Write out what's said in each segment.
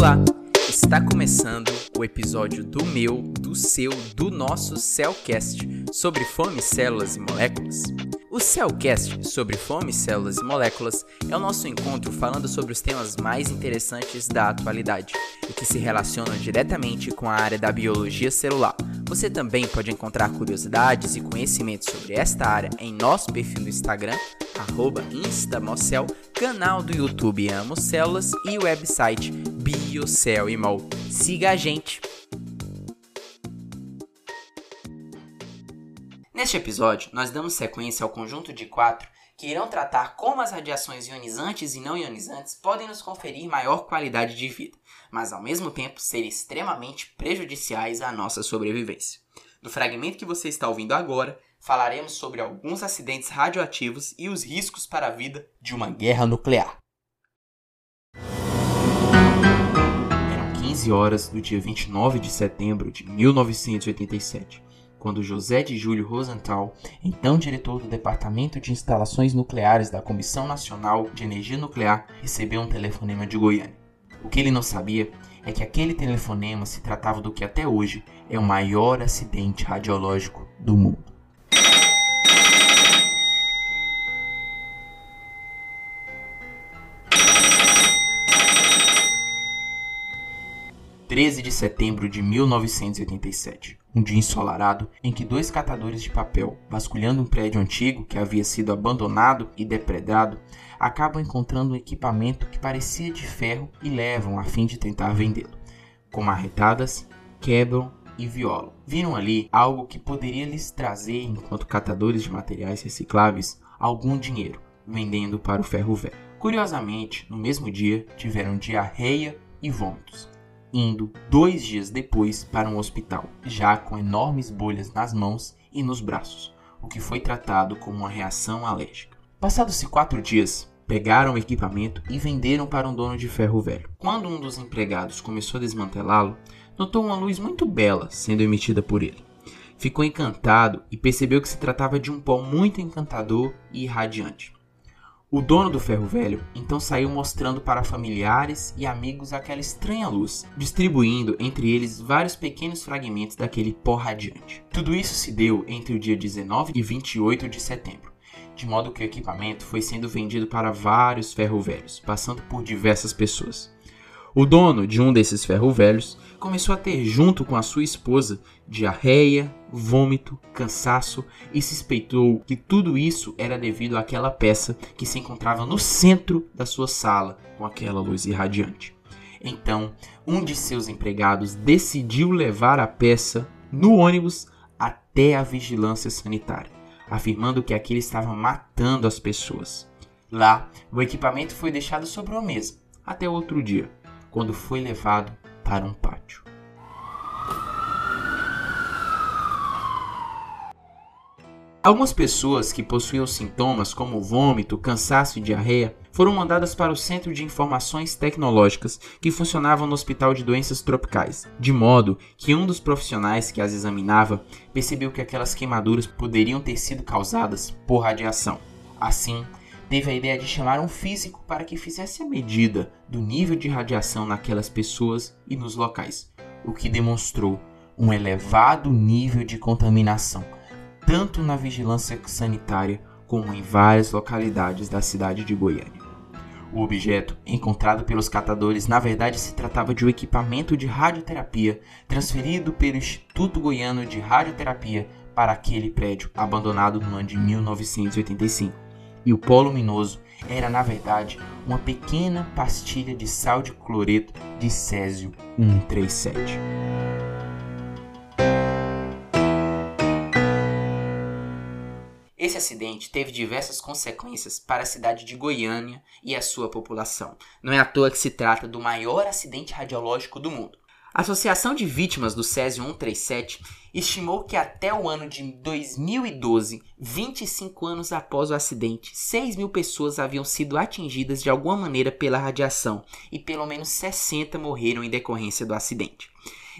Olá! Está começando o episódio do meu, do seu, do nosso Cellcast sobre fome, células e moléculas. O Cellcast sobre fome, células e moléculas é o nosso encontro falando sobre os temas mais interessantes da atualidade e que se relacionam diretamente com a área da biologia celular. Você também pode encontrar curiosidades e conhecimentos sobre esta área em nosso perfil no Instagram, instamocel, canal do YouTube Amo Células e o website Biocel Imol. Siga a gente! Neste episódio, nós damos sequência ao conjunto de quatro que irão tratar como as radiações ionizantes e não ionizantes podem nos conferir maior qualidade de vida, mas ao mesmo tempo ser extremamente prejudiciais à nossa sobrevivência. No fragmento que você está ouvindo agora, falaremos sobre alguns acidentes radioativos e os riscos para a vida de uma guerra nuclear. Eram 15 horas do dia 29 de setembro de 1987 quando José de Júlio Rosenthal, então diretor do Departamento de Instalações Nucleares da Comissão Nacional de Energia Nuclear, recebeu um telefonema de Goiânia. O que ele não sabia é que aquele telefonema se tratava do que até hoje é o maior acidente radiológico do mundo. 13 de setembro de 1987, um dia ensolarado em que dois catadores de papel, vasculhando um prédio antigo que havia sido abandonado e depredado, acabam encontrando um equipamento que parecia de ferro e levam a fim de tentar vendê-lo. Com marretadas, quebram e violam. Viram ali algo que poderia lhes trazer, enquanto catadores de materiais recicláveis, algum dinheiro, vendendo para o ferro velho. Curiosamente, no mesmo dia, tiveram diarreia e vômitos indo dois dias depois para um hospital, já com enormes bolhas nas mãos e nos braços, o que foi tratado como uma reação alérgica. Passados-se quatro dias, pegaram o equipamento e venderam para um dono de ferro velho. Quando um dos empregados começou a desmantelá-lo, notou uma luz muito bela sendo emitida por ele. Ficou encantado e percebeu que se tratava de um pó muito encantador e irradiante. O dono do ferro velho então saiu mostrando para familiares e amigos aquela estranha luz, distribuindo entre eles vários pequenos fragmentos daquele pó radiante. Tudo isso se deu entre o dia 19 e 28 de setembro, de modo que o equipamento foi sendo vendido para vários ferro velhos, passando por diversas pessoas. O dono de um desses ferro velhos começou a ter, junto com a sua esposa, diarreia, vômito, cansaço e suspeitou que tudo isso era devido àquela peça que se encontrava no centro da sua sala com aquela luz irradiante. Então, um de seus empregados decidiu levar a peça no ônibus até a vigilância sanitária, afirmando que aquilo estava matando as pessoas. Lá, o equipamento foi deixado sobre uma mesa até outro dia quando foi levado para um pátio. Algumas pessoas que possuíam sintomas como vômito, cansaço e diarreia foram mandadas para o Centro de Informações Tecnológicas que funcionava no Hospital de Doenças Tropicais, de modo que um dos profissionais que as examinava percebeu que aquelas queimaduras poderiam ter sido causadas por radiação. Assim, teve a ideia de chamar um físico para que fizesse a medida do nível de radiação naquelas pessoas e nos locais, o que demonstrou um elevado nível de contaminação, tanto na vigilância sanitária como em várias localidades da cidade de Goiânia. O objeto, encontrado pelos catadores, na verdade se tratava de um equipamento de radioterapia transferido pelo Instituto Goiano de Radioterapia para aquele prédio abandonado no ano de 1985 e o pó luminoso era na verdade uma pequena pastilha de sal de cloreto de césio 137. Esse acidente teve diversas consequências para a cidade de Goiânia e a sua população. Não é à toa que se trata do maior acidente radiológico do mundo. A Associação de Vítimas do Césio 137 estimou que até o ano de 2012, 25 anos após o acidente, 6 mil pessoas haviam sido atingidas de alguma maneira pela radiação e pelo menos 60 morreram em decorrência do acidente.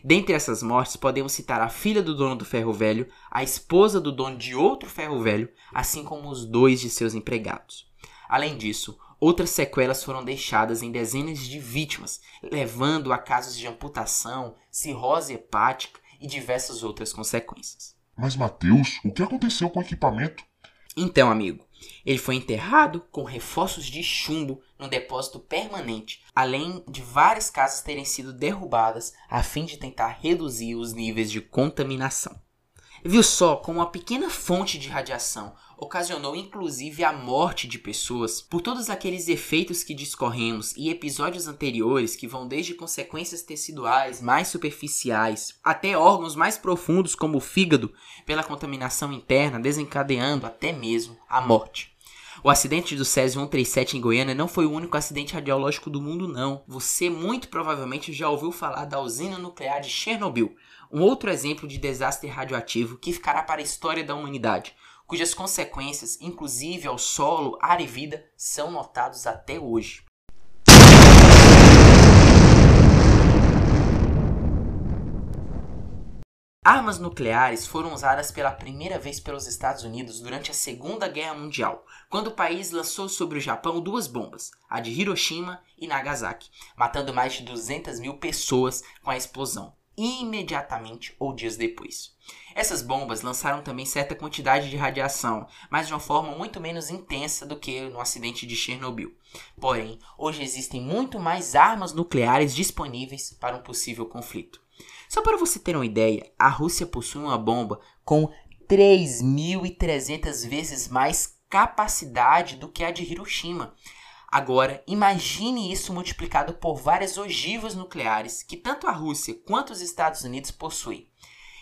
Dentre essas mortes, podemos citar a filha do dono do ferro velho, a esposa do dono de outro ferro velho, assim como os dois de seus empregados. Além disso, outras sequelas foram deixadas em dezenas de vítimas, levando a casos de amputação, cirrose hepática e diversas outras consequências. Mas Mateus, o que aconteceu com o equipamento? Então, amigo, ele foi enterrado com reforços de chumbo no depósito permanente, além de várias casas terem sido derrubadas a fim de tentar reduzir os níveis de contaminação. Viu só como uma pequena fonte de radiação ocasionou inclusive a morte de pessoas por todos aqueles efeitos que discorremos e episódios anteriores que vão desde consequências teciduais mais superficiais até órgãos mais profundos como o fígado pela contaminação interna, desencadeando até mesmo a morte. O acidente do Césio 137 em Goiânia não foi o único acidente radiológico do mundo, não. Você muito provavelmente já ouviu falar da usina nuclear de Chernobyl, um outro exemplo de desastre radioativo que ficará para a história da humanidade, cujas consequências, inclusive ao solo, ar e vida, são notados até hoje. Armas nucleares foram usadas pela primeira vez pelos Estados Unidos durante a Segunda Guerra Mundial, quando o país lançou sobre o Japão duas bombas, a de Hiroshima e Nagasaki, matando mais de 200 mil pessoas com a explosão imediatamente ou dias depois. Essas bombas lançaram também certa quantidade de radiação, mas de uma forma muito menos intensa do que no acidente de Chernobyl. Porém, hoje existem muito mais armas nucleares disponíveis para um possível conflito. Só para você ter uma ideia, a Rússia possui uma bomba com 3.300 vezes mais capacidade do que a de Hiroshima. Agora, imagine isso multiplicado por várias ogivas nucleares que tanto a Rússia quanto os Estados Unidos possuem.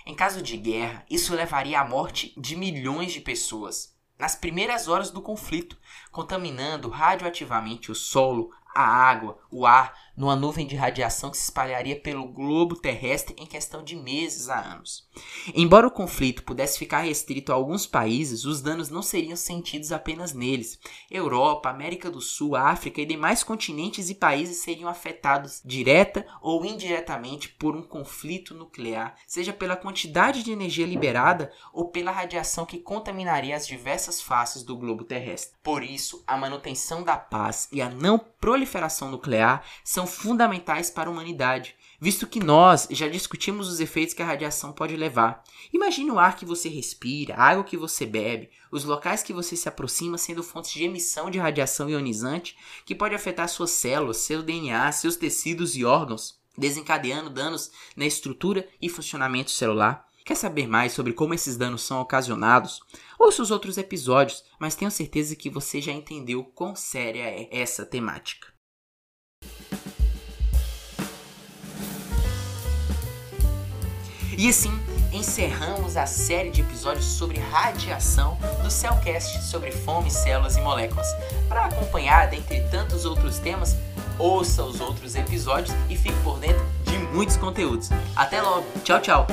Em caso de guerra, isso levaria à morte de milhões de pessoas nas primeiras horas do conflito, contaminando radioativamente o solo, a água, o ar, numa nuvem de radiação que se espalharia pelo globo terrestre em questão de meses a anos. Embora o conflito pudesse ficar restrito a alguns países, os danos não seriam sentidos apenas neles. Europa, América do Sul, África e demais continentes e países seriam afetados direta ou indiretamente por um conflito nuclear, seja pela quantidade de energia liberada ou pela radiação que contaminaria as diversas faces do globo terrestre. Por isso, a manutenção da paz e a não proliferação nuclear são fundamentais para a humanidade, visto que nós já discutimos os efeitos que a radiação pode levar. Imagine o ar que você respira, a água que você bebe, os locais que você se aproxima sendo fontes de emissão de radiação ionizante que pode afetar suas células, seu DNA, seus tecidos e órgãos, desencadeando danos na estrutura e funcionamento celular. Quer saber mais sobre como esses danos são ocasionados? Ouça os outros episódios, mas tenho certeza que você já entendeu quão séria é essa temática. E assim encerramos a série de episódios sobre radiação do Cellcast sobre fome, células e moléculas. Para acompanhar, dentre tantos outros temas, ouça os outros episódios e fique por dentro de muitos conteúdos. Até logo, tchau, tchau!